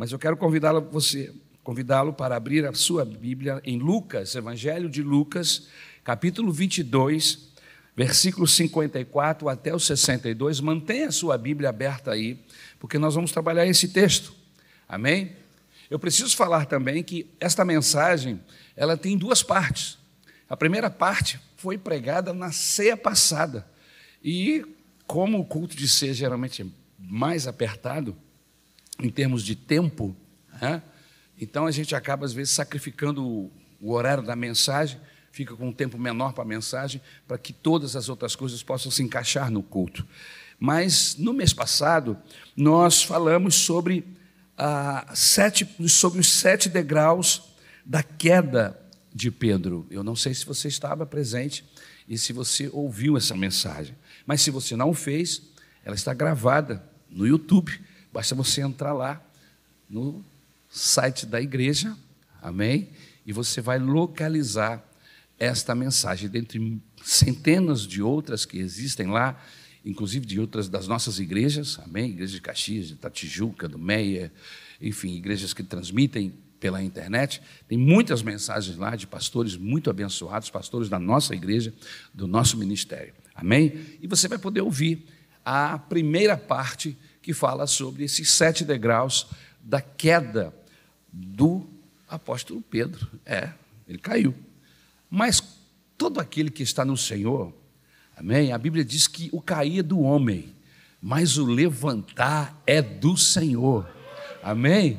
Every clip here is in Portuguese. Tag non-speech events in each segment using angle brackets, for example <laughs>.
mas eu quero convidá-lo você, convidá-lo para abrir a sua Bíblia em Lucas, Evangelho de Lucas, capítulo 22, versículo 54 até o 62. Mantenha a sua Bíblia aberta aí, porque nós vamos trabalhar esse texto. Amém? Eu preciso falar também que esta mensagem, ela tem duas partes. A primeira parte foi pregada na ceia passada. E como o culto de ceia geralmente é mais apertado em termos de tempo, né? então a gente acaba às vezes sacrificando o, horário da mensagem, fica com um tempo menor para a mensagem, para que todas as outras coisas possam se encaixar no culto. Mas no mês passado nós falamos sobre, ah, sete, sobre os sete degraus da queda de Pedro. Eu não sei se você estava presente e se você ouviu essa mensagem, mas se você não fez, ela está gravada no YouTube. Basta você entrar lá no site da igreja, amém? E você vai localizar esta mensagem, dentre centenas de outras que existem lá, inclusive de outras das nossas igrejas, amém? Igreja de Caxias, de Tatijuca, do Meia, enfim, igrejas que transmitem pela internet. Tem muitas mensagens lá de pastores muito abençoados, pastores da nossa igreja, do nosso ministério. Amém? E você vai poder ouvir a primeira parte que fala sobre esses sete degraus da queda do apóstolo Pedro. É, ele caiu. Mas todo aquele que está no Senhor, amém? A Bíblia diz que o cair é do homem, mas o levantar é do Senhor. Amém?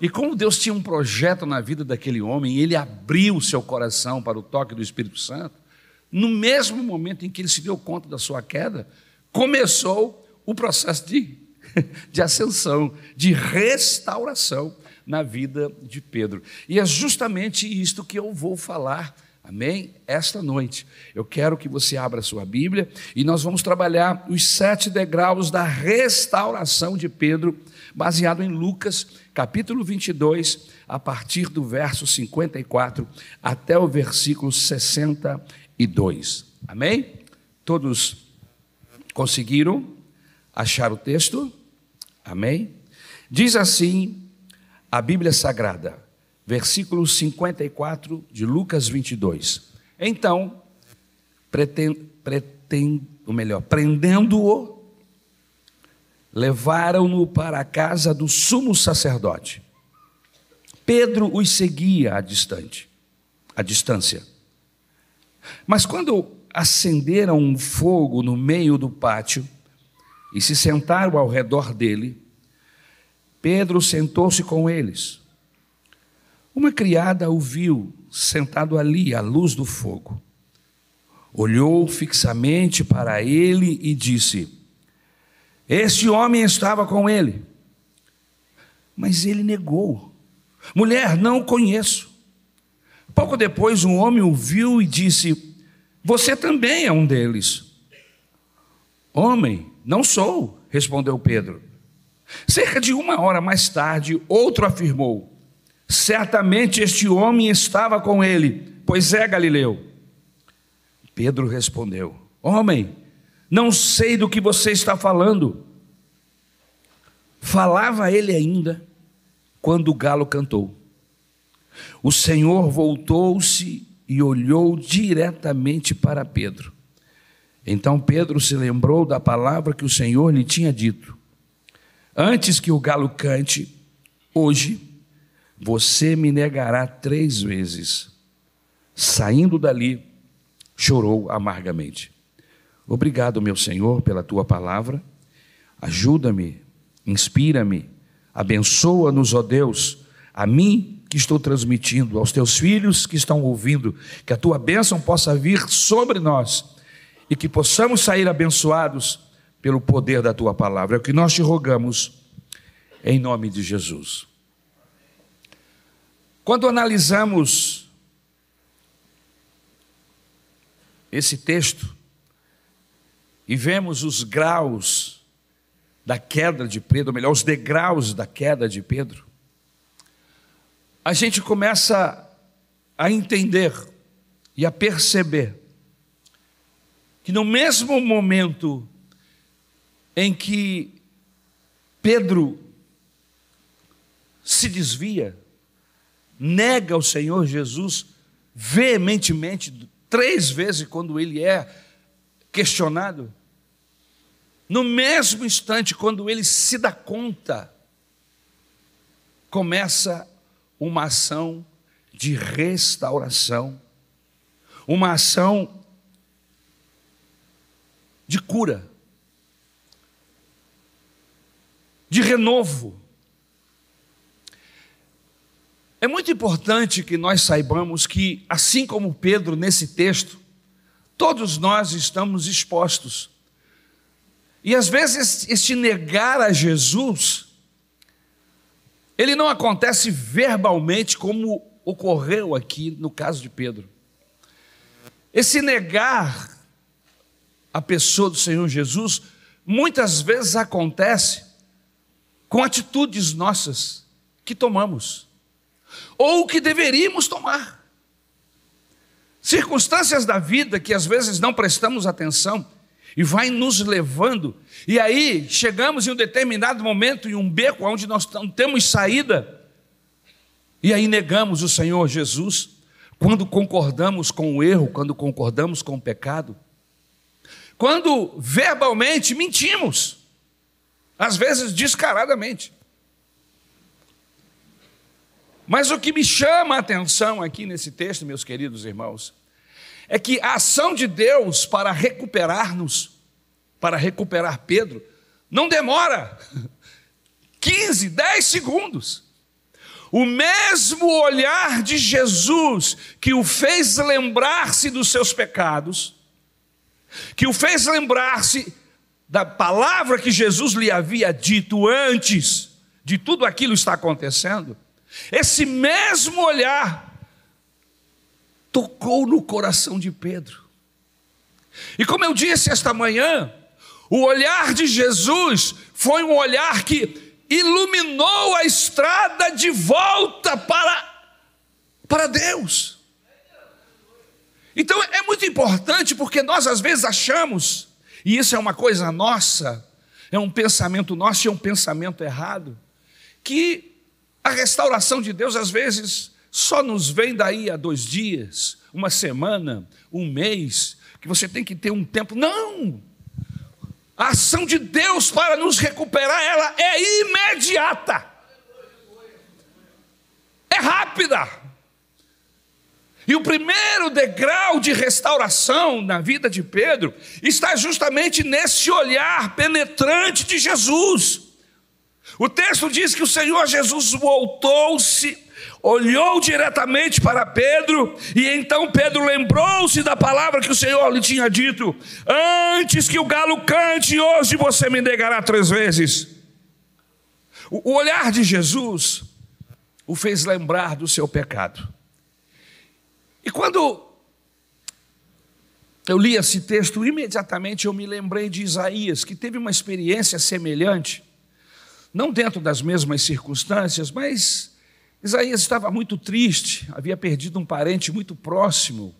E como Deus tinha um projeto na vida daquele homem, ele abriu o seu coração para o toque do Espírito Santo, no mesmo momento em que ele se deu conta da sua queda, começou o processo de, <laughs> de ascensão, de restauração na vida de Pedro. E é justamente isto que eu vou falar Amém? Esta noite eu quero que você abra sua Bíblia e nós vamos trabalhar os sete degraus da restauração de Pedro, baseado em Lucas, capítulo 22, a partir do verso 54 até o versículo 62. Amém? Todos conseguiram achar o texto? Amém? Diz assim a Bíblia Sagrada versículo 54 de Lucas 22. Então, pretend, pretend, ou melhor, prendendo-o, levaram-no para a casa do sumo sacerdote. Pedro os seguia à distante, à distância. Mas quando acenderam um fogo no meio do pátio e se sentaram ao redor dele, Pedro sentou-se com eles. Uma criada o viu sentado ali à luz do fogo. Olhou fixamente para ele e disse: Este homem estava com ele. Mas ele negou: Mulher, não o conheço. Pouco depois, um homem o viu e disse: Você também é um deles. Homem, não sou, respondeu Pedro. Cerca de uma hora mais tarde, outro afirmou: Certamente este homem estava com ele, pois é Galileu. Pedro respondeu: Homem, não sei do que você está falando. Falava ele ainda quando o galo cantou. O Senhor voltou-se e olhou diretamente para Pedro. Então Pedro se lembrou da palavra que o Senhor lhe tinha dito: Antes que o galo cante, hoje você me negará três vezes. Saindo dali, chorou amargamente. Obrigado, meu Senhor, pela tua palavra. Ajuda-me, inspira-me, abençoa-nos, ó Deus, a mim que estou transmitindo, aos teus filhos que estão ouvindo, que a tua bênção possa vir sobre nós e que possamos sair abençoados pelo poder da tua palavra. É o que nós te rogamos, em nome de Jesus. Quando analisamos esse texto e vemos os graus da queda de Pedro, ou melhor, os degraus da queda de Pedro, a gente começa a entender e a perceber que no mesmo momento em que Pedro se desvia, nega o Senhor Jesus veementemente, três vezes quando ele é questionado, no mesmo instante, quando ele se dá conta, começa uma ação de restauração, uma ação de cura, de renovo. É muito importante que nós saibamos que, assim como Pedro nesse texto, todos nós estamos expostos. E às vezes este negar a Jesus, ele não acontece verbalmente como ocorreu aqui no caso de Pedro. Esse negar a pessoa do Senhor Jesus, muitas vezes acontece com atitudes nossas que tomamos, ou que deveríamos tomar. Circunstâncias da vida que às vezes não prestamos atenção e vai nos levando, e aí chegamos em um determinado momento, em um beco onde nós não temos saída, e aí negamos o Senhor Jesus, quando concordamos com o erro, quando concordamos com o pecado quando verbalmente mentimos, às vezes descaradamente. Mas o que me chama a atenção aqui nesse texto, meus queridos irmãos, é que a ação de Deus para recuperar-nos, para recuperar Pedro, não demora <laughs> 15, 10 segundos. O mesmo olhar de Jesus que o fez lembrar-se dos seus pecados, que o fez lembrar-se da palavra que Jesus lhe havia dito antes de tudo aquilo estar acontecendo, esse mesmo olhar tocou no coração de Pedro. E como eu disse esta manhã, o olhar de Jesus foi um olhar que iluminou a estrada de volta para, para Deus. Então é muito importante porque nós às vezes achamos, e isso é uma coisa nossa, é um pensamento nosso e é um pensamento errado, que a restauração de Deus às vezes só nos vem daí a dois dias, uma semana, um mês, que você tem que ter um tempo. Não! A ação de Deus para nos recuperar, ela é imediata. É rápida. E o primeiro degrau de restauração na vida de Pedro está justamente nesse olhar penetrante de Jesus. O texto diz que o Senhor Jesus voltou-se, olhou diretamente para Pedro, e então Pedro lembrou-se da palavra que o Senhor lhe tinha dito: Antes que o galo cante, hoje você me negará três vezes. O olhar de Jesus o fez lembrar do seu pecado. E quando eu li esse texto, imediatamente eu me lembrei de Isaías, que teve uma experiência semelhante, não dentro das mesmas circunstâncias, mas Isaías estava muito triste, havia perdido um parente muito próximo,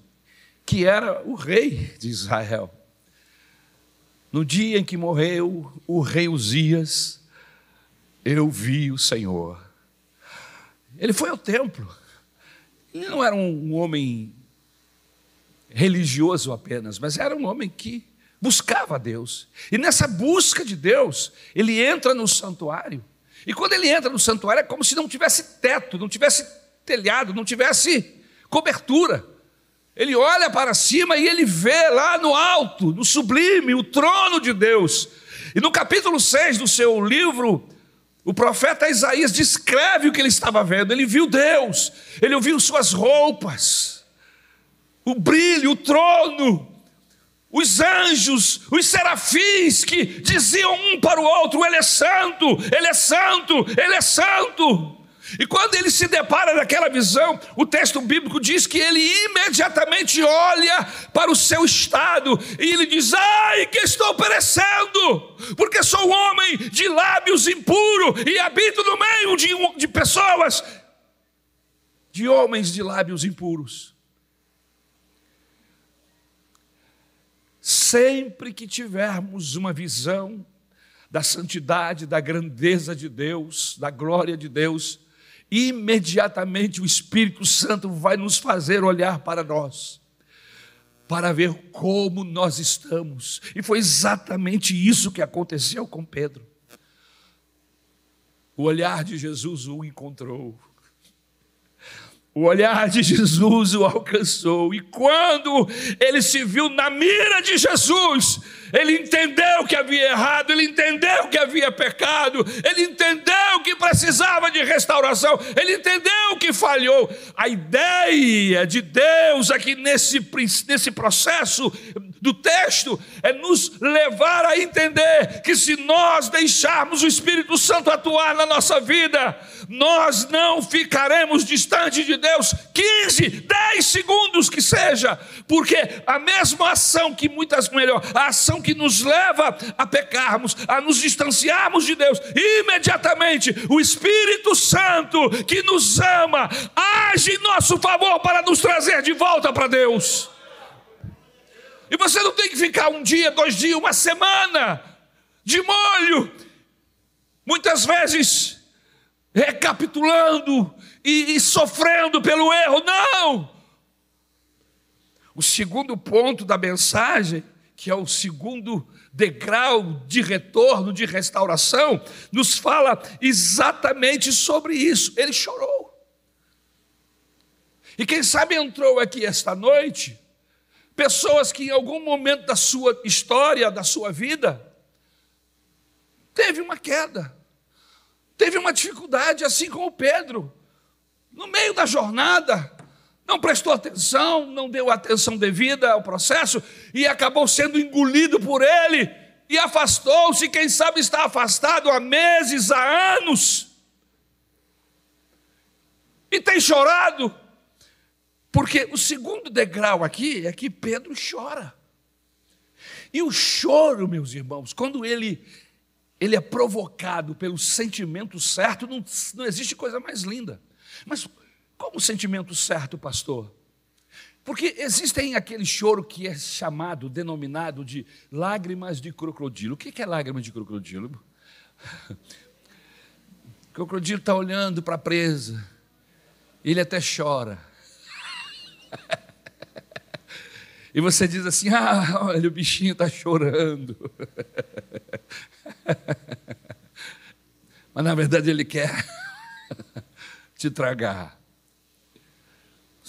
que era o rei de Israel. No dia em que morreu o rei Uzias, eu vi o Senhor. Ele foi ao templo ele não era um homem religioso apenas, mas era um homem que buscava Deus. E nessa busca de Deus, ele entra no santuário. E quando ele entra no santuário, é como se não tivesse teto, não tivesse telhado, não tivesse cobertura. Ele olha para cima e ele vê lá no alto, no sublime, o trono de Deus. E no capítulo 6 do seu livro, o profeta Isaías descreve o que ele estava vendo. Ele viu Deus, ele ouviu suas roupas, o brilho, o trono, os anjos, os serafins que diziam um para o outro: Ele é santo, Ele é santo, Ele é santo. E quando ele se depara naquela visão, o texto bíblico diz que ele imediatamente olha para o seu estado e ele diz: Ai, que estou perecendo, porque sou um homem de lábios impuros e habito no meio de, de pessoas, de homens de lábios impuros. Sempre que tivermos uma visão da santidade, da grandeza de Deus, da glória de Deus, imediatamente o Espírito Santo vai nos fazer olhar para nós, para ver como nós estamos. E foi exatamente isso que aconteceu com Pedro. O olhar de Jesus o encontrou. O olhar de Jesus o alcançou, e quando ele se viu na mira de Jesus, ele entendeu que havia errado, ele entendeu que havia pecado, ele entendeu que precisava de restauração, ele entendeu que falhou. A ideia de Deus aqui nesse, nesse processo do texto é nos levar a entender que se nós deixarmos o Espírito Santo atuar na nossa vida, nós não ficaremos distante de Deus 15, 10 segundos que seja, porque a mesma ação que muitas melhor, a ação que nos leva a pecarmos, a nos distanciarmos de Deus, imediatamente o Espírito Santo que nos ama age em nosso favor para nos trazer de volta para Deus. E você não tem que ficar um dia, dois dias, uma semana de molho, muitas vezes recapitulando e, e sofrendo pelo erro. Não! O segundo ponto da mensagem que é o segundo degrau de retorno, de restauração, nos fala exatamente sobre isso. Ele chorou. E quem sabe entrou aqui esta noite, pessoas que em algum momento da sua história, da sua vida, teve uma queda, teve uma dificuldade, assim como Pedro, no meio da jornada, não prestou atenção, não deu atenção devida ao processo e acabou sendo engolido por ele e afastou-se, quem sabe está afastado há meses, há anos. E tem chorado, porque o segundo degrau aqui é que Pedro chora. E o choro, meus irmãos, quando ele ele é provocado pelo sentimento certo, não, não existe coisa mais linda. Mas como o sentimento certo, pastor? Porque existem aquele choro que é chamado, denominado de lágrimas de crocodilo. O que é lágrima de crocodilo? O <laughs> crocodilo está olhando para a presa, ele até chora. <laughs> E você diz assim: ah, olha, o bichinho está chorando. <laughs> Mas na verdade ele quer <laughs> te tragar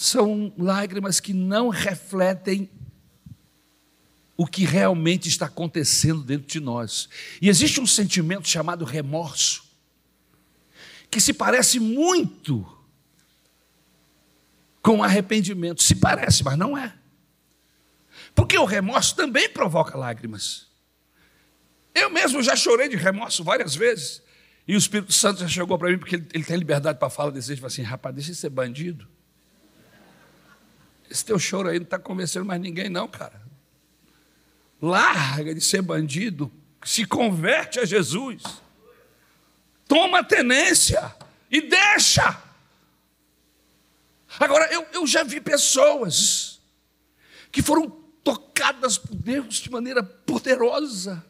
são lágrimas que não refletem o que realmente está acontecendo dentro de nós. E existe um sentimento chamado remorso, que se parece muito com arrependimento. Se parece, mas não é. Porque o remorso também provoca lágrimas. Eu mesmo já chorei de remorso várias vezes. E o Espírito Santo já chegou para mim, porque ele, ele tem liberdade para falar desse jeito, assim, rapaz, deixa de ser bandido. Esse teu choro aí não está convencendo mais ninguém, não, cara. Larga de ser bandido, se converte a Jesus. Toma tenência e deixa. Agora, eu, eu já vi pessoas que foram tocadas por Deus de maneira poderosa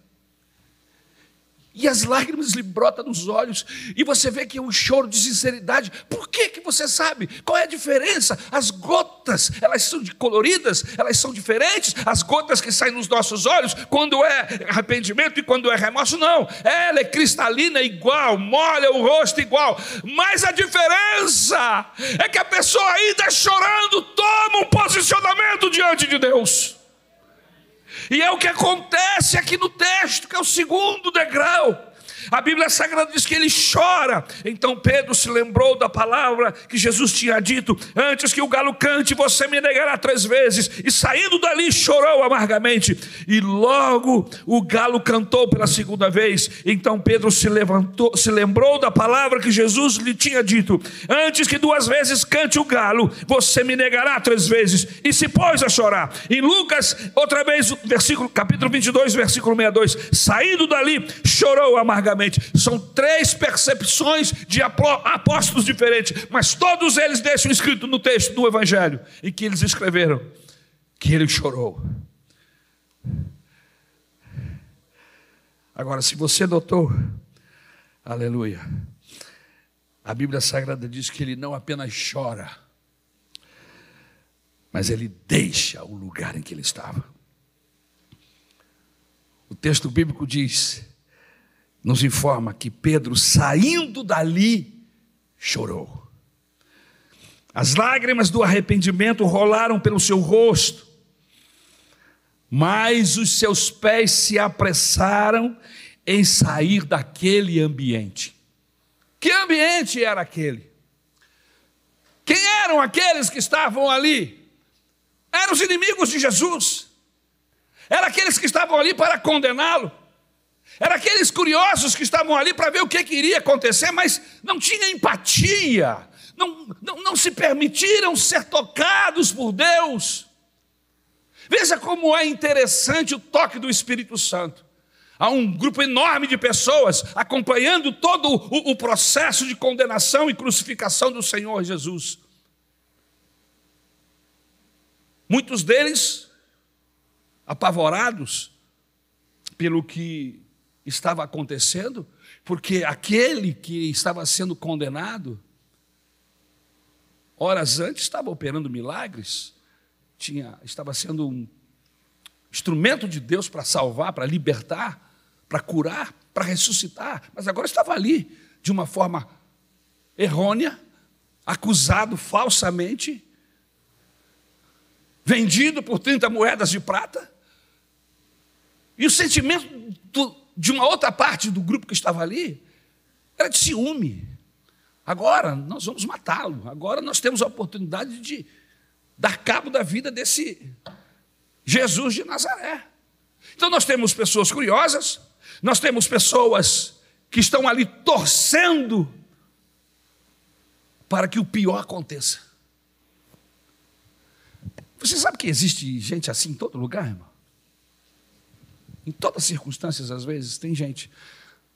e as lágrimas lhe brotam nos olhos, e você vê que é um choro de sinceridade. Por que, que você sabe? Qual é a diferença? As gotas, elas são coloridas, elas são diferentes. As gotas que saem nos nossos olhos, quando é arrependimento e quando é remorso, não. Ela é cristalina igual, molha o rosto igual. Mas a diferença é que a pessoa ainda chorando toma um posicionamento diante de Deus. E é o que acontece aqui no texto, que é o segundo degrau. A Bíblia Sagrada diz que ele chora. Então Pedro se lembrou da palavra que Jesus tinha dito: Antes que o galo cante, você me negará três vezes. E saindo dali, chorou amargamente. E logo o galo cantou pela segunda vez. Então Pedro se levantou, se lembrou da palavra que Jesus lhe tinha dito: Antes que duas vezes cante o galo, você me negará três vezes. E se pôs a chorar. Em Lucas, outra vez, versículo, capítulo 22, versículo 62. Saindo dali, chorou amargamente são três percepções de apóstolos diferentes, mas todos eles deixam escrito no texto do Evangelho, em que eles escreveram que ele chorou. Agora, se você notou, aleluia, A Bíblia Sagrada diz que ele não apenas chora, mas ele deixa o lugar em que ele estava. O texto bíblico diz, nos informa que Pedro, saindo dali, chorou. As lágrimas do arrependimento rolaram pelo seu rosto, mas os seus pés se apressaram em sair daquele ambiente. Que ambiente era aquele? Quem eram aqueles que estavam ali? Eram os inimigos de Jesus. Eram aqueles que estavam ali para condená-lo. Eram aqueles curiosos que estavam ali para ver o que, que iria acontecer, mas não tinha empatia, não, não, não se permitiram ser tocados por Deus. Veja como é interessante o toque do Espírito Santo. Há um grupo enorme de pessoas acompanhando todo o, o processo de condenação e crucificação do Senhor Jesus. Muitos deles apavorados pelo que estava acontecendo, porque aquele que estava sendo condenado, horas antes estava operando milagres, tinha, estava sendo um instrumento de Deus para salvar, para libertar, para curar, para ressuscitar, mas agora estava ali de uma forma errônea, acusado falsamente, vendido por 30 moedas de prata. E o sentimento de uma outra parte do grupo que estava ali era de ciúme. Agora nós vamos matá-lo. Agora nós temos a oportunidade de dar cabo da vida desse Jesus de Nazaré. Então nós temos pessoas curiosas, nós temos pessoas que estão ali torcendo para que o pior aconteça. Você sabe que existe gente assim em todo lugar, irmão? Em todas as circunstâncias, às vezes, tem gente.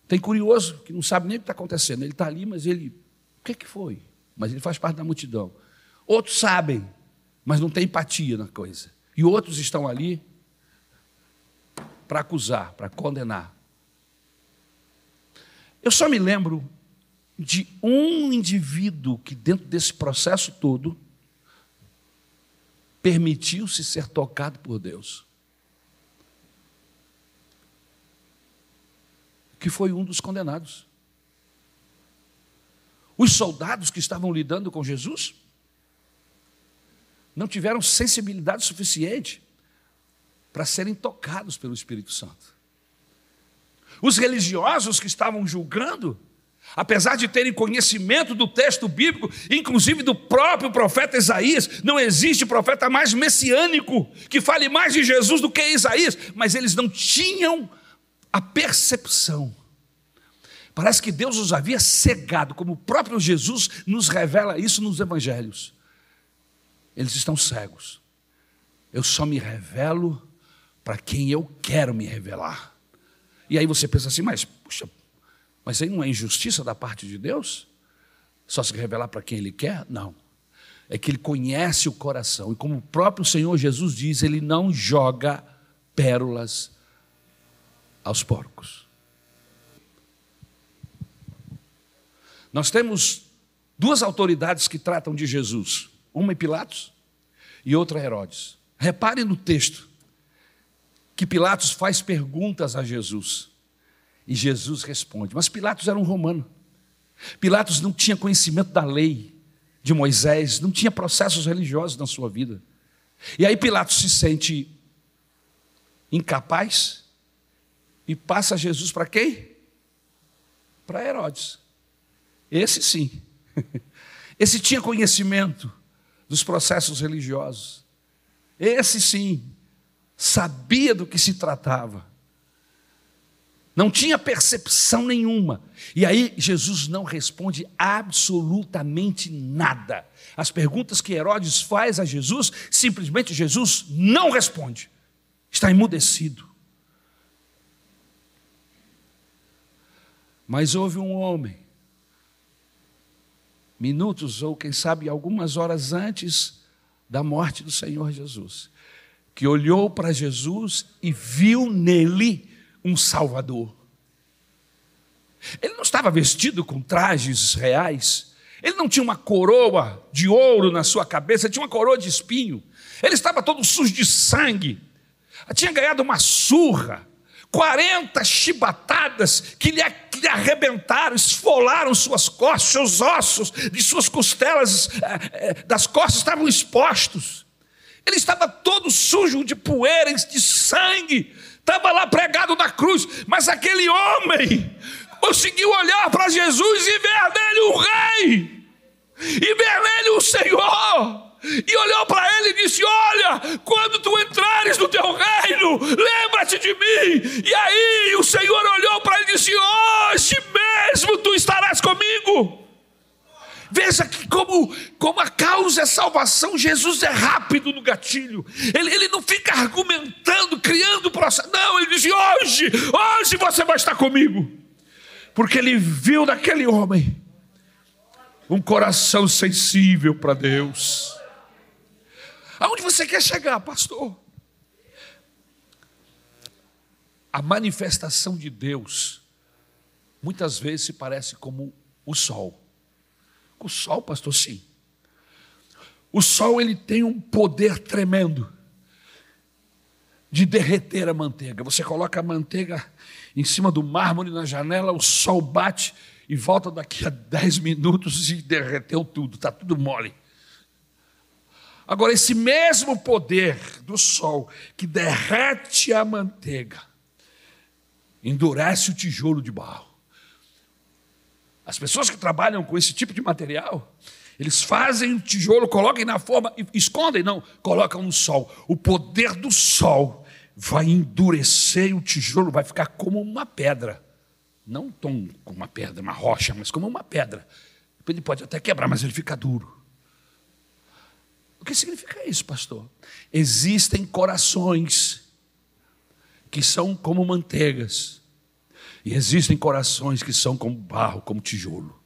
Tem curioso que não sabe nem o que está acontecendo. Ele está ali, mas ele. O que, que foi? Mas ele faz parte da multidão. Outros sabem, mas não tem empatia na coisa. E outros estão ali para acusar, para condenar. Eu só me lembro de um indivíduo que, dentro desse processo todo, permitiu-se ser tocado por Deus. Que foi um dos condenados. Os soldados que estavam lidando com Jesus não tiveram sensibilidade suficiente para serem tocados pelo Espírito Santo. Os religiosos que estavam julgando, apesar de terem conhecimento do texto bíblico, inclusive do próprio profeta Isaías, não existe profeta mais messiânico que fale mais de Jesus do que Isaías, mas eles não tinham a percepção. Parece que Deus os havia cegado, como o próprio Jesus nos revela isso nos evangelhos. Eles estão cegos. Eu só me revelo para quem eu quero me revelar. E aí você pensa assim, mas, puxa, mas aí não é injustiça da parte de Deus? Só se revelar para quem Ele quer? Não. É que Ele conhece o coração. E como o próprio Senhor Jesus diz, Ele não joga pérolas aos porcos. Nós temos duas autoridades que tratam de Jesus, uma é Pilatos e outra é Herodes. Reparem no texto que Pilatos faz perguntas a Jesus e Jesus responde. Mas Pilatos era um romano. Pilatos não tinha conhecimento da lei de Moisés, não tinha processos religiosos na sua vida. E aí Pilatos se sente incapaz e passa Jesus para quem? Para Herodes. Esse sim. <laughs> Esse tinha conhecimento dos processos religiosos. Esse sim sabia do que se tratava. Não tinha percepção nenhuma. E aí Jesus não responde absolutamente nada. As perguntas que Herodes faz a Jesus, simplesmente Jesus não responde. Está emudecido. Mas houve um homem, minutos ou quem sabe algumas horas antes da morte do Senhor Jesus, que olhou para Jesus e viu nele um Salvador. Ele não estava vestido com trajes reais, Ele não tinha uma coroa de ouro na sua cabeça, tinha uma coroa de espinho. Ele estava todo sujo de sangue. Tinha ganhado uma surra. 40 chibatadas que lhe, lhe arrebentaram, esfolaram suas costas, seus ossos, de suas costelas, eh, eh, das costas estavam expostos. Ele estava todo sujo de poeira, de sangue, estava lá pregado na cruz, mas aquele homem conseguiu olhar para Jesus e ver nele o Rei, e ver nele o Senhor. E olhou para ele e disse: Olha, quando tu entrares no teu reino, lembra-te de mim. E aí o Senhor olhou para ele e disse: Hoje mesmo tu estarás comigo. Veja que como, como a causa é salvação, Jesus é rápido no gatilho. Ele, ele não fica argumentando, criando processo. Não, ele diz: hoje, hoje você vai estar comigo. Porque ele viu naquele homem um coração sensível para Deus. Aonde você quer chegar, pastor? A manifestação de Deus muitas vezes se parece como o sol. O sol, pastor, sim. O sol ele tem um poder tremendo de derreter a manteiga. Você coloca a manteiga em cima do mármore na janela, o sol bate e volta daqui a 10 minutos e derreteu tudo, está tudo mole. Agora, esse mesmo poder do sol que derrete a manteiga, endurece o tijolo de barro. As pessoas que trabalham com esse tipo de material, eles fazem o tijolo, colocam na forma, escondem, não, colocam no sol. O poder do sol vai endurecer o tijolo, vai ficar como uma pedra. Não tão como uma pedra, uma rocha, mas como uma pedra. Ele pode até quebrar, mas ele fica duro. O que significa isso, pastor? Existem corações que são como manteigas, e existem corações que são como barro, como tijolo.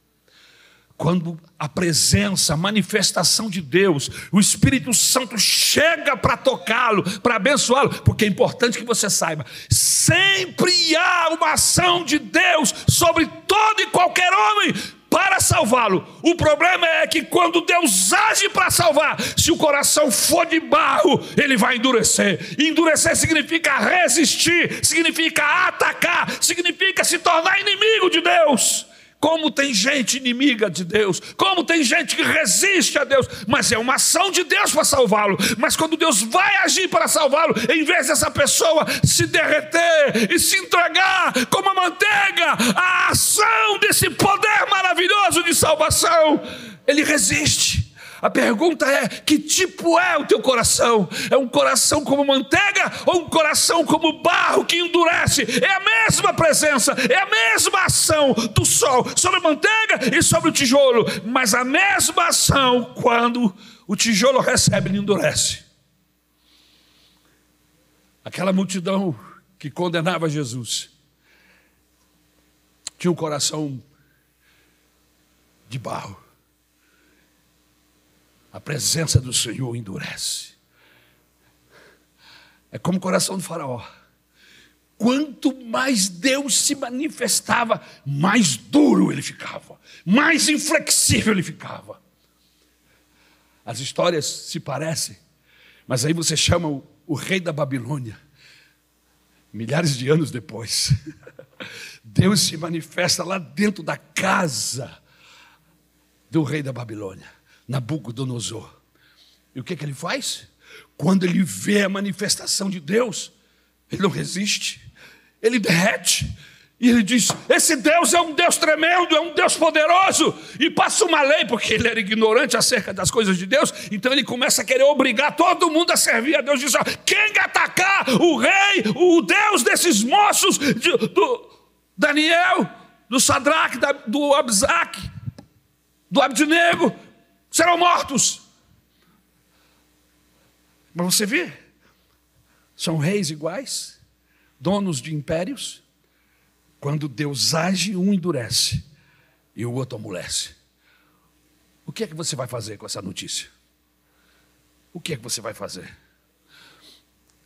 Quando a presença, a manifestação de Deus, o Espírito Santo chega para tocá-lo, para abençoá-lo, porque é importante que você saiba: sempre há uma ação de Deus sobre todo e qualquer homem, para salvá-lo. O problema é que quando Deus age para salvar, se o coração for de barro, ele vai endurecer. Endurecer significa resistir, significa atacar, significa se tornar inimigo de Deus. Como tem gente inimiga de Deus, como tem gente que resiste a Deus, mas é uma ação de Deus para salvá-lo. Mas quando Deus vai agir para salvá-lo, em vez dessa pessoa se derreter e se entregar como a manteiga, a ação desse poder maravilhoso de salvação, ele resiste. A pergunta é: que tipo é o teu coração? É um coração como manteiga ou um coração como barro que endurece? É a mesma presença, é a mesma ação do sol sobre a manteiga e sobre o tijolo, mas a mesma ação quando o tijolo recebe e endurece. Aquela multidão que condenava Jesus tinha um coração de barro. A presença do Senhor endurece. É como o coração do faraó. Quanto mais Deus se manifestava, mais duro ele ficava, mais inflexível ele ficava. As histórias se parecem, mas aí você chama o, o rei da Babilônia, milhares de anos depois. <laughs> Deus se manifesta lá dentro da casa do rei da Babilônia. Nabucodonosor. E o que, que ele faz? Quando ele vê a manifestação de Deus, ele não resiste, ele derrete. E ele diz: Esse Deus é um Deus tremendo, é um Deus poderoso. E passa uma lei, porque ele era ignorante acerca das coisas de Deus. Então ele começa a querer obrigar todo mundo a servir a Deus. Diz: Quem atacar o rei, o Deus desses moços, de, do Daniel, do Sadraque, do Abzaque, do Abdinego, serão mortos. Mas você vê, são reis iguais, donos de impérios. Quando Deus age, um endurece e o outro amolece. O que é que você vai fazer com essa notícia? O que é que você vai fazer?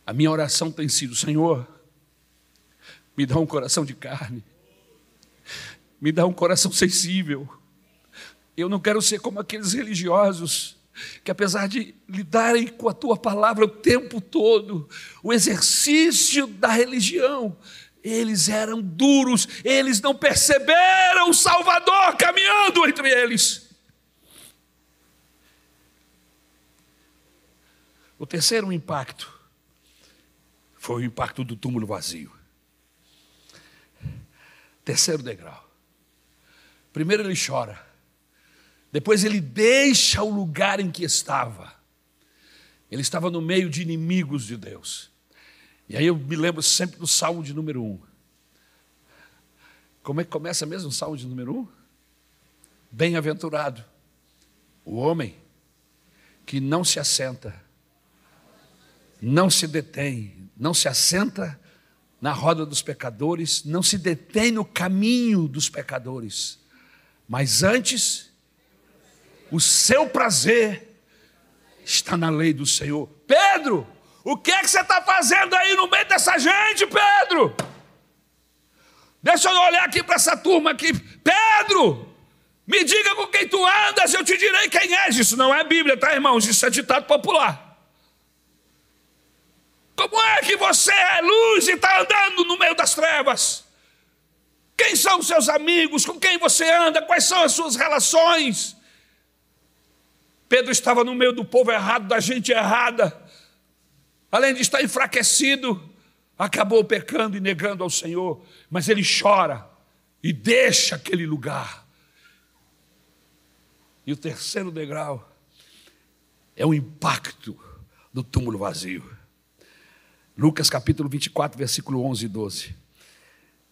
A minha oração tem sido: Senhor, me dá um coração de carne, me dá um coração sensível Eu não quero ser como aqueles religiosos que, apesar de lidarem com a tua palavra o tempo todo, o exercício da religião, eles eram duros, eles não perceberam o Salvador caminhando entre eles. O terceiro impacto foi o impacto do túmulo vazio. Terceiro degrau. Primeiro ele chora. Depois ele deixa o lugar em que estava. Ele estava no meio de inimigos de Deus. E aí eu me lembro sempre do Salmo de número um. Como é que começa mesmo o Salmo de número um? Bem-aventurado o homem que não se assenta, não se detém, não se assenta na roda dos pecadores, não se detém no caminho dos pecadores, mas antes, o seu prazer está na lei do Senhor. Pedro, o que é que você está fazendo aí no meio dessa gente, Pedro? Deixa eu olhar aqui para essa turma aqui. Pedro, me diga com quem tu andas, eu te direi quem és. Isso não é Bíblia, tá, irmãos? Isso é ditado popular. Como é que você é luz e está andando no meio das trevas? Quem são os seus amigos? Com quem você anda? Quais são as suas relações? Pedro estava no meio do povo errado, da gente errada. Além de estar enfraquecido, acabou pecando e negando ao Senhor. Mas ele chora e deixa aquele lugar. E o terceiro degrau é o impacto do túmulo vazio. Lucas capítulo 24, versículo 11 e 12.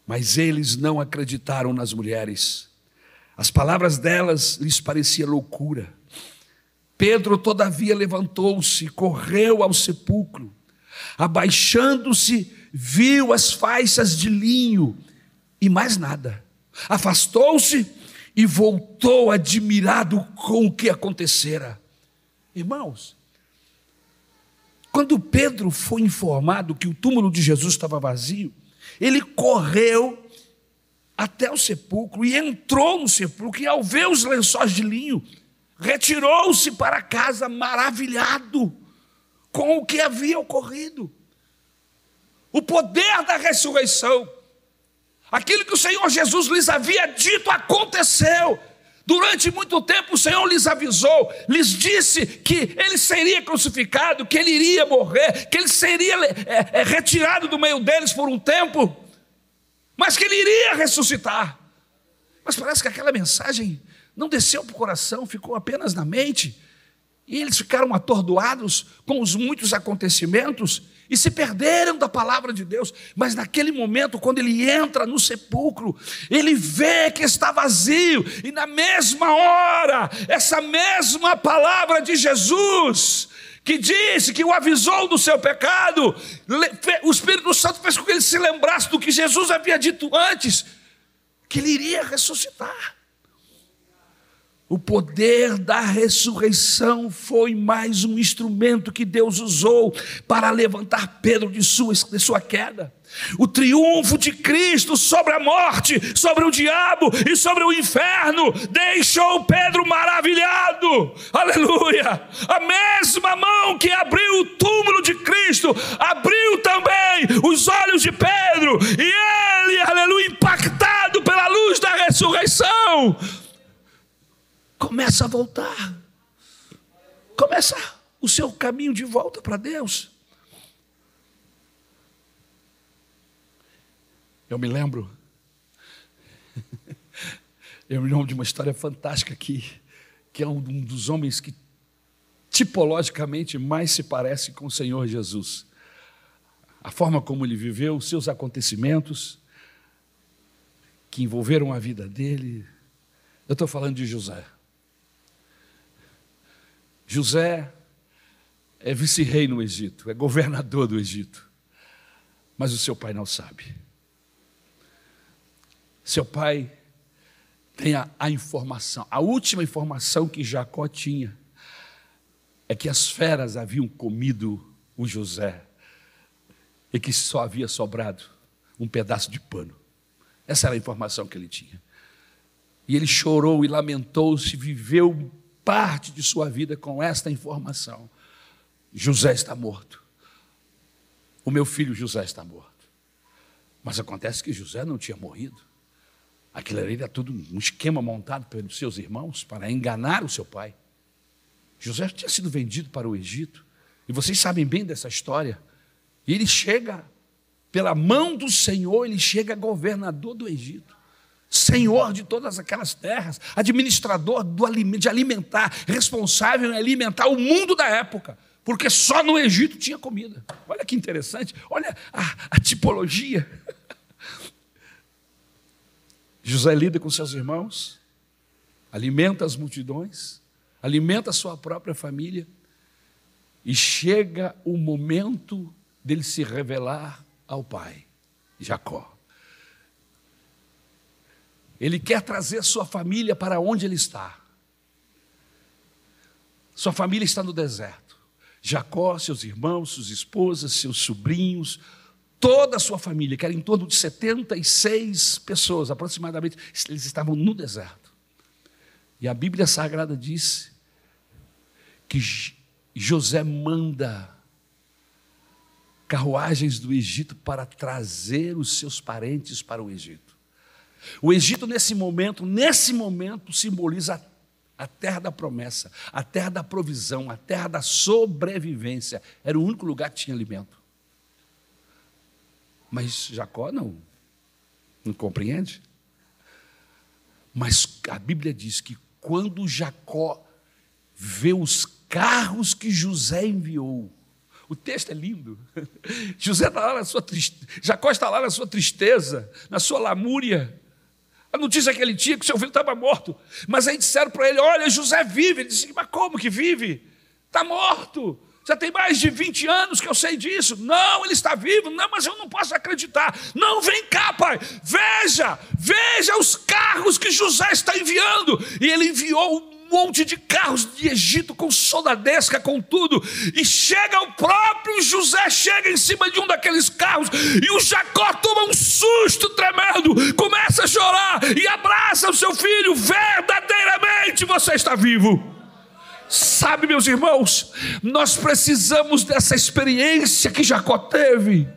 Mas eles não acreditaram nas mulheres. As palavras delas lhes parecia loucura. Pedro, todavia, levantou-se, correu ao sepulcro. Abaixando-se, viu as faixas de linho e mais nada. Afastou-se e voltou admirado com o que acontecera. Irmãos, quando Pedro foi informado que o túmulo de Jesus estava vazio, ele correu até o sepulcro e entrou no sepulcro, e ao ver os lençóis de linho, retirou-se para casa maravilhado com o que havia ocorrido. O poder da ressurreição, aquilo que o Senhor Jesus lhes havia dito aconteceu. Durante muito tempo o Senhor lhes avisou, lhes disse que ele seria crucificado, que ele iria morrer, que ele seria é, é, retirado do meio deles por um tempo, mas que ele iria ressuscitar. Mas parece que aquela mensagem não desceu para o coração, ficou apenas na mente, e eles ficaram atordoados com os muitos acontecimentos e se perderam da palavra de Deus. Mas naquele momento, quando ele entra no sepulcro, ele vê que está vazio, e na mesma hora, essa mesma palavra de Jesus, que disse que o avisou do seu pecado, o Espírito Santo fez com que ele se lembrasse do que Jesus havia dito antes, que ele iria ressuscitar. O poder da ressurreição foi mais um instrumento que Deus usou para levantar Pedro de sua, de sua queda. O triunfo de Cristo sobre a morte, sobre o diabo e sobre o inferno deixou Pedro maravilhado. Aleluia! A mesma mão que abriu o túmulo de Cristo abriu também os olhos de Pedro, e ele, aleluia, impactado pela luz da ressurreição, começa a voltar. Começa o seu caminho de volta para Deus. Eu me lembro, <laughs> eu me lembro de uma história fantástica aqui, que é um dos homens que tipologicamente mais se parece com o Senhor Jesus. A forma como ele viveu, os seus acontecimentos que envolveram a vida dele. Eu estou falando de José. José é vice-rei no Egito, é governador do Egito, mas o seu pai não sabe. Seu pai tem a, a, informação, a última informação que Jacó tinha é que as feras haviam comido o José e que só havia sobrado um pedaço de pano. Essa era a informação que ele tinha. E ele chorou e lamentou-se, viveu parte de sua vida com esta informação: José está morto. O meu filho José está morto. Mas acontece que José não tinha morrido. Aquilo ali era tudo um esquema montado pelos seus irmãos para enganar o seu pai. José tinha sido vendido para o Egito. E vocês sabem bem dessa história. E ele chega, pela mão do Senhor, ele chega governador do Egito. Senhor de todas aquelas terras, administrador do, de alimentar, responsável em alimentar o mundo da época, porque só no Egito tinha comida. Olha que interessante, olha a, a tipologia. <laughs> José lida com seus irmãos, alimenta as multidões, alimenta a sua própria família, e chega o momento dele se revelar ao pai, Jacó. Ele quer trazer sua família para onde ele está. Sua família está no deserto. Jacó, seus irmãos, suas esposas, seus sobrinhos, toda a sua família, que era em torno de 76 pessoas aproximadamente, eles estavam no deserto. E a Bíblia Sagrada diz que José manda carruagens do Egito para trazer os seus parentes para o Egito. O Egito, nesse momento, nesse momento, simboliza a terra da promessa, a terra da provisão, a terra da sobrevivência. Era o único lugar que tinha alimento. Mas Jacó não, não compreende. Mas a Bíblia diz que quando Jacó vê os carros que José enviou, o texto é lindo. <laughs> José está lá na sua tristeza, Jacó está lá na sua tristeza, na sua lamúria. A notícia que ele tinha que seu filho estava morto. Mas aí disseram para ele: Olha, José vive. Ele disse: Mas como que vive? Está morto. Já tem mais de 20 anos que eu sei disso. Não, ele está vivo. Não, mas eu não posso acreditar. Não, vem cá, pai. Veja, veja os carros que José está enviando. E ele enviou monte de carros de Egito com soldadesca, com tudo. E chega o próprio José, chega em cima de um daqueles carros. E o Jacó toma um susto tremendo. Começa a chorar e abraça o seu filho. Verdadeiramente você está vivo. Sabe, meus irmãos, nós precisamos dessa experiência que Jacó teve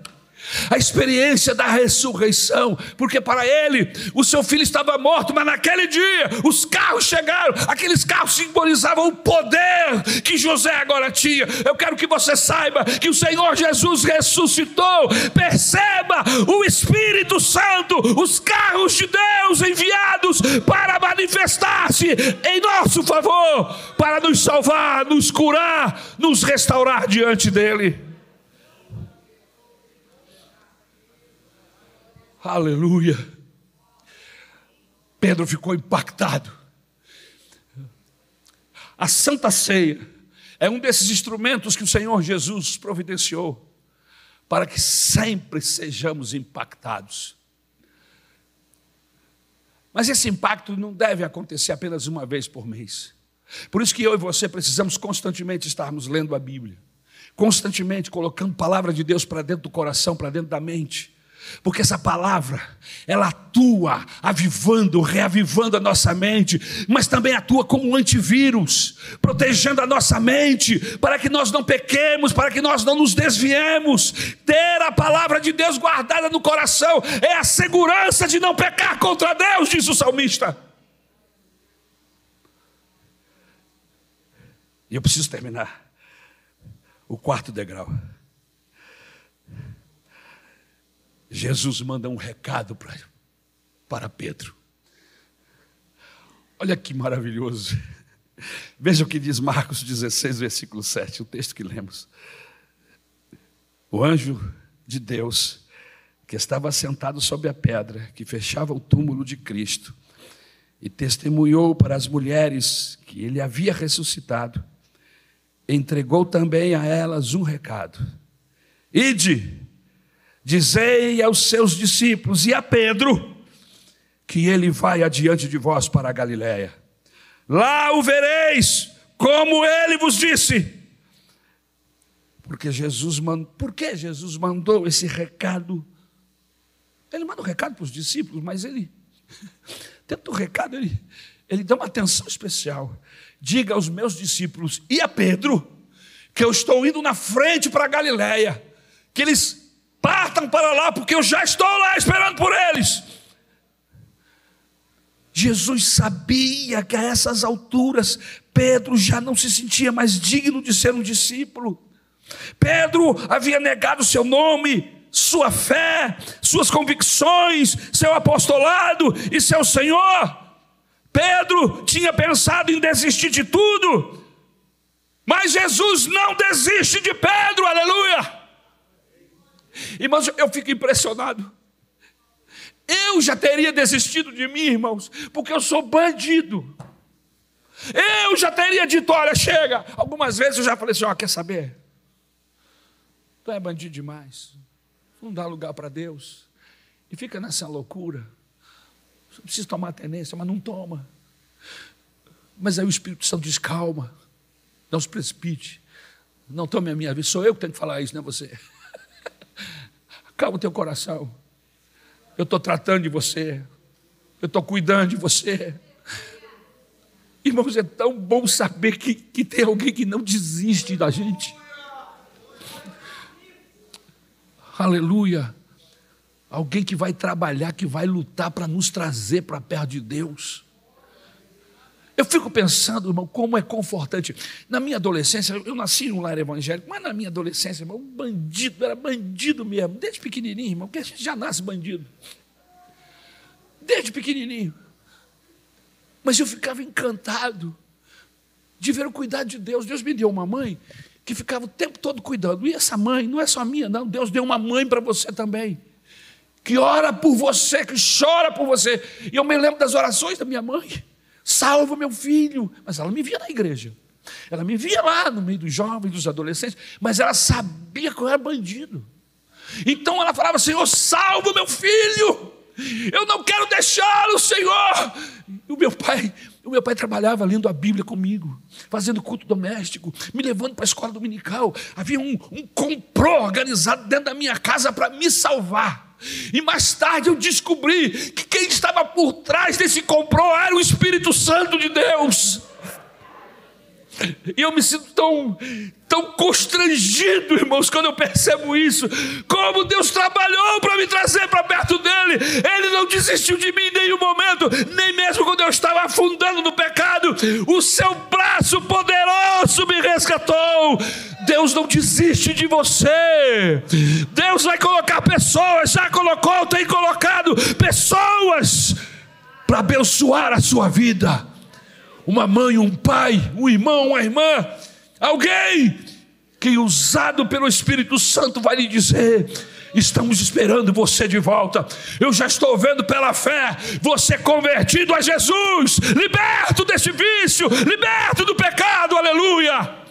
a experiência da ressurreição, porque para ele o seu filho estava morto, mas naquele dia os carros chegaram, aqueles carros simbolizavam o poder que José agora tinha. Eu quero que você saiba que o Senhor Jesus ressuscitou, perceba o Espírito Santo, os carros de Deus enviados para manifestar-se em nosso favor, para nos salvar, nos curar, nos restaurar diante dele. Aleluia. Pedro ficou impactado. A Santa Ceia é um desses instrumentos que o Senhor Jesus providenciou para que sempre sejamos impactados. Mas esse impacto não deve acontecer apenas uma vez por mês. Por isso que eu e você precisamos constantemente estarmos lendo a Bíblia, constantemente colocando palavra de Deus para dentro do coração, para dentro da mente porque essa palavra, ela atua avivando, reavivando a nossa mente, mas também atua como um antivírus, protegendo a nossa mente, para que nós não pequemos, para que nós não nos desviemos. Ter a palavra de Deus guardada no coração é a segurança de não pecar contra Deus, diz o salmista. E eu preciso terminar o quarto degrau. Jesus manda um recado para, para Pedro. Olha que maravilhoso. Veja o que diz Marcos 16, versículo 7, o texto que lemos. O anjo de Deus, que estava sentado sobre a pedra que fechava o túmulo de Cristo, e testemunhou para as mulheres que ele havia ressuscitado, entregou também a elas um recado: Ide Dizei aos seus discípulos e a Pedro que ele vai adiante de vós para a Galiléia. Lá o vereis, como ele vos disse. Porque Jesus mandou, por que Jesus mandou esse recado? Ele manda um recado para os discípulos, mas ele <laughs> dentro do recado, ele, ele dá uma atenção especial. Diga aos meus discípulos e a Pedro que eu estou indo na frente para Galiléia, que eles partam para lá, porque eu já estou lá esperando por eles. Jesus sabia que a essas alturas Pedro já não se sentia mais digno de ser um discípulo. Pedro havia negado seu nome, sua fé, suas convicções, seu apostolado e seu Senhor. Pedro tinha pensado em desistir de tudo, mas Jesus não desiste de Pedro, aleluia. Irmãos, eu fico impressionado. Eu já teria desistido de mim, irmãos, porque eu sou bandido. Eu já teria dito: olha, chega. Algumas vezes eu já falei assim: ó, quer saber? Tu é bandido demais. Não dá lugar para Deus. E fica nessa loucura. Você precisa tomar tenência, mas não toma. Mas aí o Espírito Santo diz: calma, não se precipite. Não tome a minha vida. Sou eu que tenho que falar isso, não é você. Calma o teu coração. Eu estou tratando de você. Eu estou cuidando de você. Irmãos, é tão bom saber que, que tem alguém que não desiste da gente. Aleluia. Alguém que vai trabalhar, que vai lutar para nos trazer para perto de Deus. Eu fico pensando, irmão, como é confortante. Na minha adolescência, eu nasci em um lar evangélico, mas na minha adolescência, irmão, bandido, era bandido mesmo, desde pequenininho, irmão, porque a gente já nasce bandido. Desde pequenininho. Mas eu ficava encantado de ver o cuidado de Deus. Deus me deu uma mãe que ficava o tempo todo cuidando. E essa mãe não é só minha, não. Deus deu uma mãe para você também. Que ora por você, que chora por você. E eu me lembro das orações da minha mãe salva meu filho. Mas ela me via na igreja. Ela me via lá no meio dos jovens, dos adolescentes, mas ela sabia que eu era bandido. Então ela falava: Senhor, salva meu filho. Eu não quero deixá-lo, Senhor. E o meu pai, o meu pai trabalhava lendo a Bíblia comigo, fazendo culto doméstico, me levando para a escola dominical. Havia um, um complô organizado dentro da minha casa para me salvar. E mais tarde eu descobri que quem estava por trás desse complô era o Espírito Santo de Deus. E eu me sinto tão, tão constrangido, irmãos, quando eu percebo isso. Como Deus trabalhou para me trazer para perto dele. Ele não desistiu de mim em nenhum momento, nem mesmo quando eu estava afundando no pecado. O seu braço poderoso me resgatou. Deus não desiste de você. Deus vai colocar pessoas, já colocou, tem colocado pessoas para abençoar a sua vida uma mãe, um pai, um irmão, uma irmã, alguém que, usado pelo Espírito Santo, vai lhe dizer: Estamos esperando você de volta. Eu já estou vendo pela fé você convertido a Jesus, liberto desse vício, liberto do pecado, aleluia.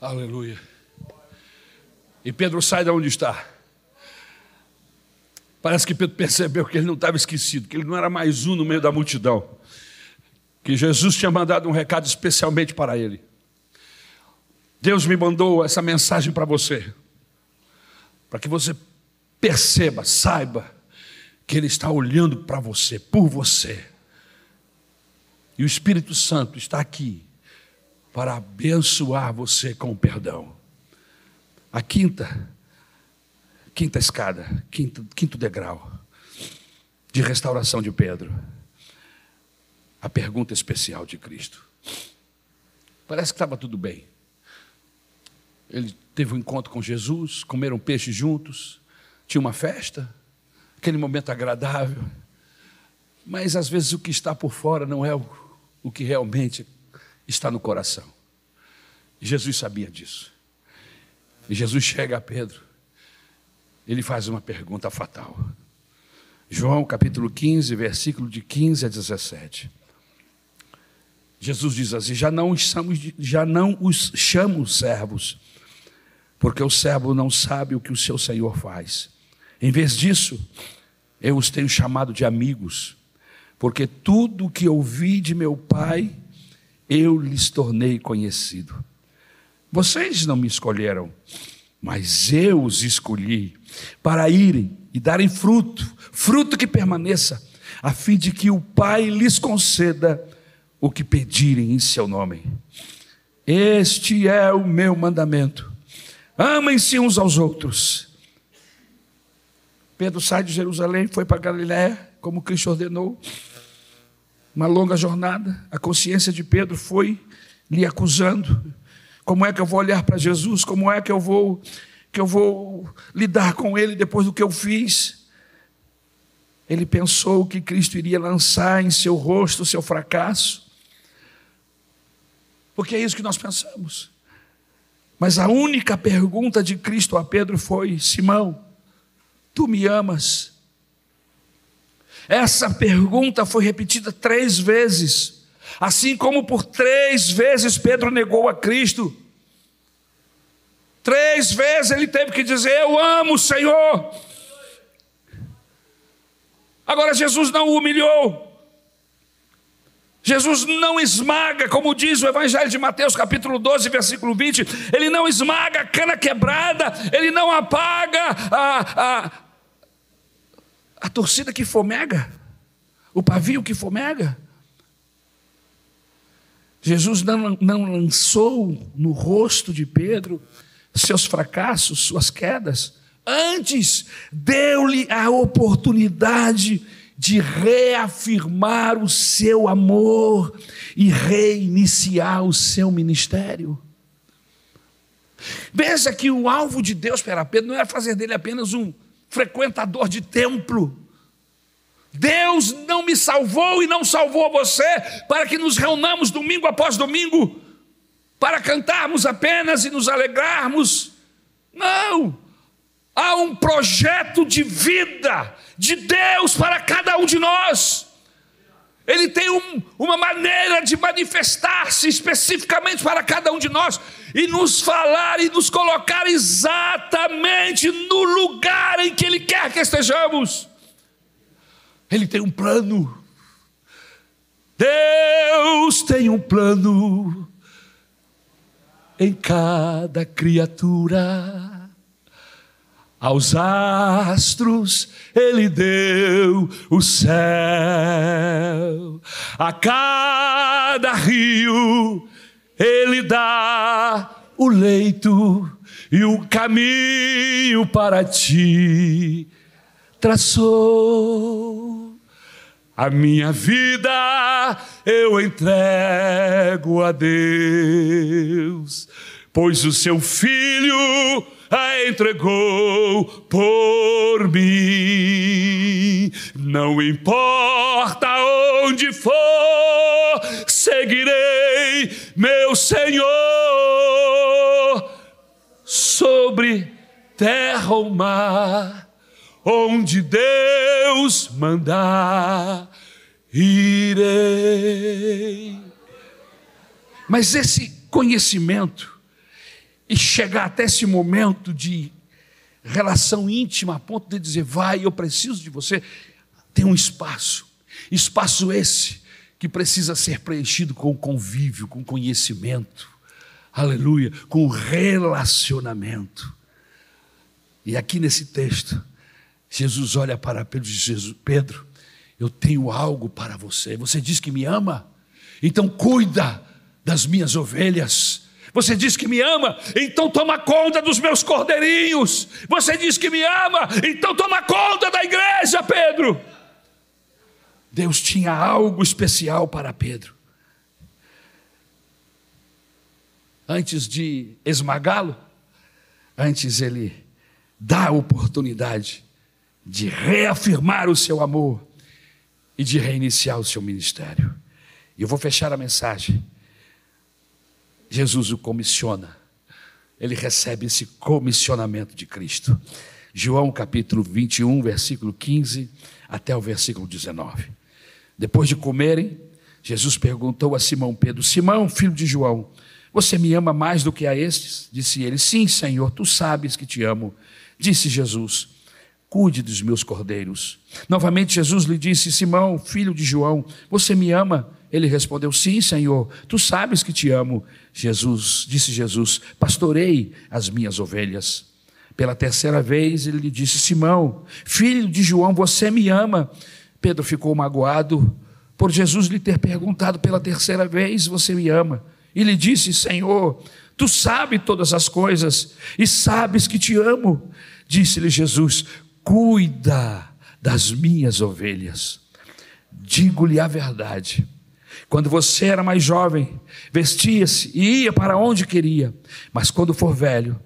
Aleluia. E Pedro sai de onde está. Parece que Pedro percebeu que ele não estava esquecido, que ele não era mais um no meio da multidão. Que Jesus tinha mandado um recado especialmente para ele. Deus me mandou essa mensagem para você, para que você perceba, saiba, que Ele está olhando para você, por você. E o Espírito Santo está aqui para abençoar você com o perdão. A quinta, quinta escada, quinto, quinto degrau de restauração de Pedro. A pergunta especial de Cristo. Parece que estava tudo bem. Ele teve um encontro com Jesus, comeram peixe juntos, tinha uma festa, aquele momento agradável. Mas às vezes o que está por fora não é o, o que realmente está no coração. Jesus sabia disso. E Jesus chega a Pedro, ele faz uma pergunta fatal. João capítulo 15, versículo de 15 a 17. Jesus diz assim: já não, estamos, já não os chamo servos, porque o servo não sabe o que o seu senhor faz. Em vez disso, eu os tenho chamado de amigos, porque tudo o que ouvi de meu pai eu lhes tornei conhecido. Vocês não me escolheram, mas eu os escolhi para irem e darem fruto, fruto que permaneça, a fim de que o Pai lhes conceda o que pedirem em seu nome. Este é o meu mandamento. Amem-se uns aos outros. Pedro sai de Jerusalém, foi para Galiléia, como Cristo ordenou. Uma longa jornada. A consciência de Pedro foi lhe acusando. Como é que eu vou olhar para Jesus? Como é que eu vou que eu vou lidar com ele depois do que eu fiz? Ele pensou que Cristo iria lançar em seu rosto o seu fracasso. Porque é isso que nós pensamos. Mas a única pergunta de Cristo a Pedro foi: Simão, tu me amas? Essa pergunta foi repetida três vezes. Assim como por três vezes Pedro negou a Cristo. Três vezes ele teve que dizer: Eu amo o Senhor. Agora, Jesus não o humilhou. Jesus não esmaga, como diz o Evangelho de Mateus, capítulo 12, versículo 20, ele não esmaga a cana quebrada, ele não apaga a, a, a torcida que fomega, o pavio que fomega. Jesus não, não lançou no rosto de Pedro seus fracassos, suas quedas. Antes, deu-lhe a oportunidade de reafirmar o seu amor e reiniciar o seu ministério. Veja que o alvo de Deus para Pedro não era fazer dele apenas um frequentador de templo, Deus não me salvou e não salvou você para que nos reunamos domingo após domingo para cantarmos apenas e nos alegrarmos. Não! Há um projeto de vida de Deus para cada um de nós. Ele tem um, uma maneira de manifestar-se especificamente para cada um de nós e nos falar e nos colocar exatamente no lugar em que Ele quer que estejamos. Ele tem um plano. Deus tem um plano em cada criatura. Aos astros ele deu o céu, a cada rio ele dá o leito e o caminho para ti traçou. A minha vida eu entrego a Deus, pois o seu filho a entregou por mim. Não importa onde for, seguirei meu Senhor sobre terra ou mar onde Deus mandar, irei. Mas esse conhecimento e chegar até esse momento de relação íntima, a ponto de dizer, vai, eu preciso de você, tem um espaço. Espaço esse que precisa ser preenchido com convívio, com conhecimento, aleluia, com relacionamento. E aqui nesse texto, Jesus olha para Pedro e diz: Pedro, eu tenho algo para você. Você diz que me ama? Então cuida das minhas ovelhas. Você diz que me ama, então toma conta dos meus cordeirinhos. Você diz que me ama, então toma conta da igreja, Pedro. Deus tinha algo especial para Pedro. Antes de esmagá-lo, antes ele dá a oportunidade de reafirmar o seu amor e de reiniciar o seu ministério. E eu vou fechar a mensagem. Jesus o comissiona. Ele recebe esse comissionamento de Cristo. João capítulo 21, versículo 15 até o versículo 19. Depois de comerem, Jesus perguntou a Simão Pedro: Simão, filho de João, você me ama mais do que a estes? Disse ele: Sim, Senhor, tu sabes que te amo. Disse Jesus: cuide dos meus cordeiros. Novamente Jesus lhe disse: Simão, filho de João, você me ama? Ele respondeu: Sim, Senhor, tu sabes que te amo. Jesus, disse Jesus: Pastorei as minhas ovelhas. Pela terceira vez ele lhe disse: Simão, filho de João, você me ama. Pedro ficou magoado por Jesus lhe ter perguntado pela terceira vez: Você me ama? E lhe disse: Senhor, tu sabes todas as coisas e sabes que te amo. Disse-lhe Jesus: Cuida das minhas ovelhas. Digo-lhe a verdade. Quando você era mais jovem, vestia-se e ia para onde queria, mas quando for velho,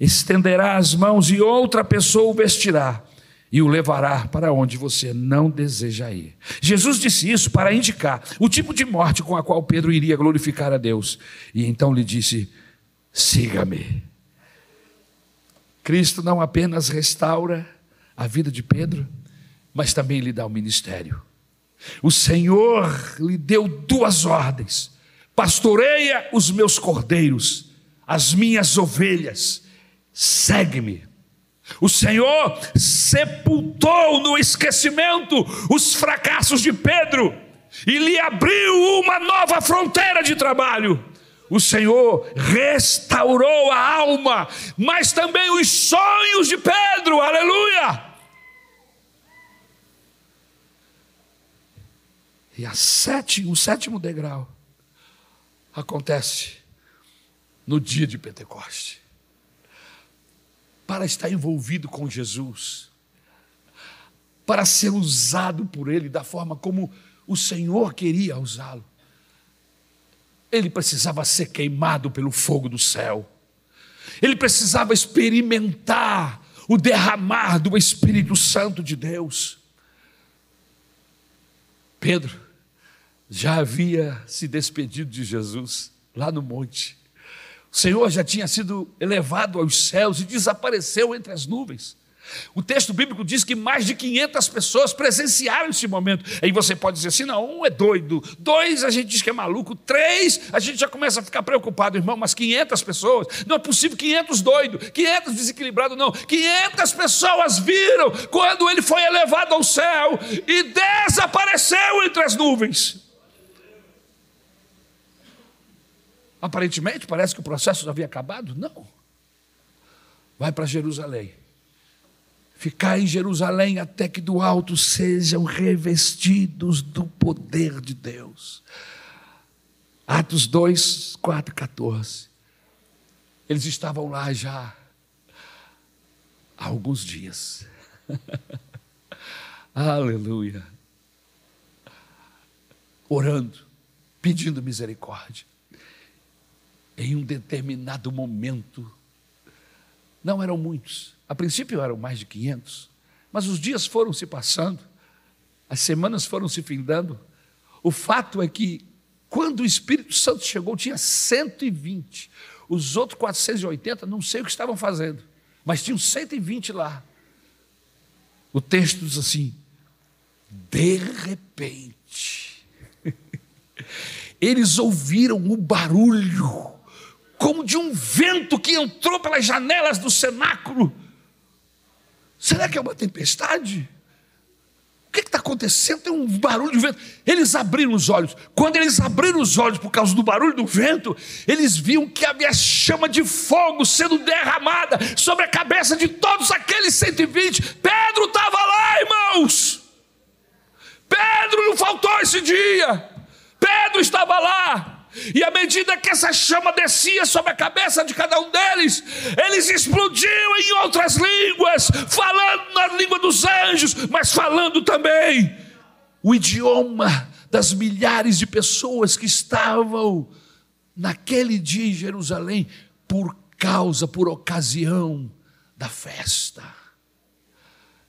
estenderá as mãos e outra pessoa o vestirá e o levará para onde você não deseja ir. Jesus disse isso para indicar o tipo de morte com a qual Pedro iria glorificar a Deus. E então lhe disse: siga-me. Cristo não apenas restaura a vida de Pedro, mas também lhe dá o ministério. O Senhor lhe deu duas ordens: pastoreia os meus cordeiros, as minhas ovelhas, segue-me. O Senhor sepultou no esquecimento os fracassos de Pedro e lhe abriu uma nova fronteira de trabalho. O Senhor restaurou a alma, mas também os sonhos de Pedro, aleluia. E a sete, o sétimo degrau acontece no dia de Pentecoste. Para estar envolvido com Jesus, para ser usado por Ele da forma como o Senhor queria usá-lo, ele precisava ser queimado pelo fogo do céu, ele precisava experimentar o derramar do Espírito Santo de Deus. Pedro já havia se despedido de Jesus lá no monte. O Senhor já tinha sido elevado aos céus e desapareceu entre as nuvens. O texto bíblico diz que mais de 500 pessoas presenciaram esse momento. Aí você pode dizer assim: não, um é doido, dois a gente diz que é maluco, três a gente já começa a ficar preocupado, irmão, mas 500 pessoas, não é possível 500 doidos, 500 desequilibrados, não. 500 pessoas viram quando ele foi elevado ao céu e desapareceu entre as nuvens. Aparentemente, parece que o processo havia acabado. Não. Vai para Jerusalém ficar em Jerusalém até que do alto sejam revestidos do poder de Deus. Atos 2, 4, 14. Eles estavam lá já há alguns dias. <laughs> Aleluia. Orando, pedindo misericórdia. Em um determinado momento, não eram muitos, a princípio eram mais de 500, mas os dias foram se passando, as semanas foram se findando. O fato é que, quando o Espírito Santo chegou, tinha 120. Os outros 480, não sei o que estavam fazendo, mas tinham 120 lá. O texto diz assim: de repente, <laughs> eles ouviram o barulho, como de um vento que entrou pelas janelas do cenáculo Será que é uma tempestade? O que está acontecendo? Tem um barulho de vento. Eles abriram os olhos. Quando eles abriram os olhos por causa do barulho do vento, eles viam que havia chama de fogo sendo derramada sobre a cabeça de todos aqueles 120. Pedro estava lá, irmãos. Pedro não faltou esse dia. Pedro estava lá. E à medida que essa chama descia sobre a cabeça de cada um deles, eles explodiam em outras línguas, falando na língua dos anjos, mas falando também o idioma das milhares de pessoas que estavam naquele dia em Jerusalém por causa, por ocasião da festa.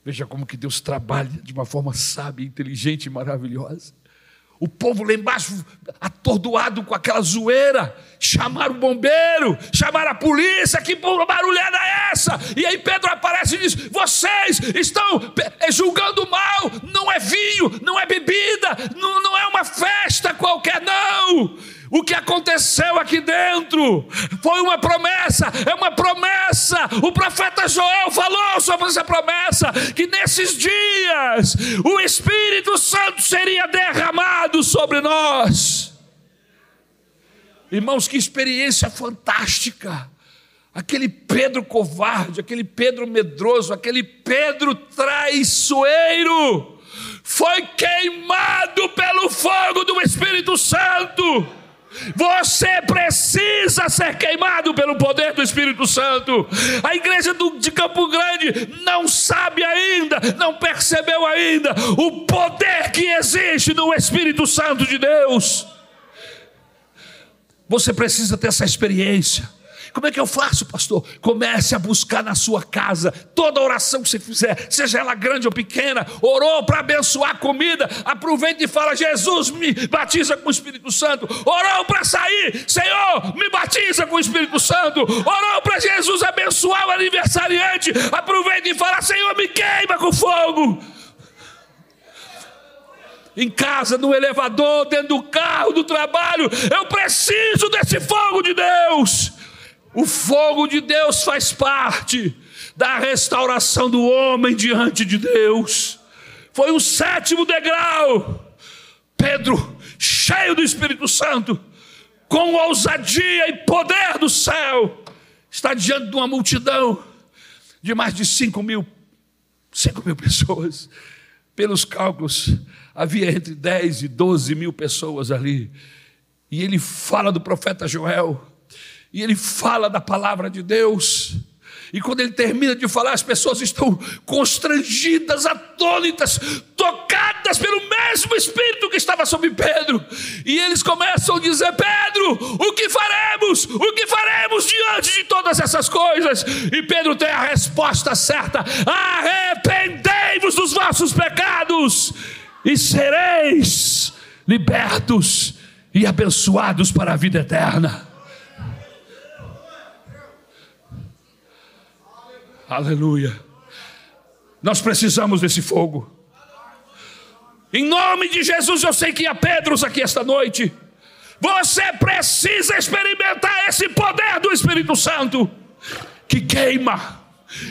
Veja como que Deus trabalha de uma forma sábia, inteligente e maravilhosa. O povo lá embaixo, atordoado com aquela zoeira, chamaram o bombeiro, chamaram a polícia, que barulhada é essa? E aí Pedro aparece e diz: Vocês estão eh, julgando mal, não é vinho, não é bebida, não, não é uma festa qualquer, não. O que aconteceu aqui dentro foi uma promessa, é uma promessa. O profeta Joel falou sobre essa promessa: que nesses dias o Espírito Santo seria derramado sobre nós. Irmãos, que experiência fantástica! Aquele Pedro covarde, aquele Pedro medroso, aquele Pedro traiçoeiro, foi queimado pelo fogo do Espírito Santo. Você precisa ser queimado pelo poder do Espírito Santo. A igreja do, de Campo Grande não sabe ainda, não percebeu ainda o poder que existe no Espírito Santo de Deus. Você precisa ter essa experiência. Como é que eu faço, pastor? Comece a buscar na sua casa toda oração que você fizer, seja ela grande ou pequena, orou para abençoar a comida, aproveita e fala: Jesus, me batiza com o Espírito Santo. Orou para sair, Senhor, me batiza com o Espírito Santo. Orou para Jesus abençoar o aniversariante, aproveita e fala: Senhor, me queima com fogo em casa, no elevador, dentro do carro, do trabalho. Eu preciso desse fogo de Deus. O fogo de Deus faz parte da restauração do homem diante de Deus. Foi o sétimo degrau. Pedro, cheio do Espírito Santo, com ousadia e poder do céu, está diante de uma multidão de mais de 5 mil, 5 mil pessoas. Pelos cálculos, havia entre 10 e 12 mil pessoas ali. E ele fala do profeta Joel e ele fala da palavra de Deus. E quando ele termina de falar, as pessoas estão constrangidas, atônitas, tocadas pelo mesmo Espírito que estava sobre Pedro. E eles começam a dizer: Pedro, o que faremos? O que faremos diante de todas essas coisas? E Pedro tem a resposta certa: arrependei-vos dos vossos pecados e sereis libertos e abençoados para a vida eterna. Aleluia. Nós precisamos desse fogo. Em nome de Jesus, eu sei que há Pedros aqui esta noite. Você precisa experimentar esse poder do Espírito Santo que queima,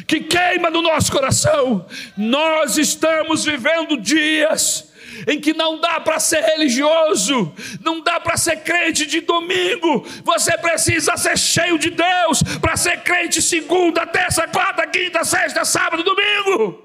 que queima no nosso coração. Nós estamos vivendo dias em que não dá para ser religioso, não dá para ser crente de domingo, você precisa ser cheio de Deus para ser crente segunda, terça, quarta, quinta, sexta, sábado, domingo.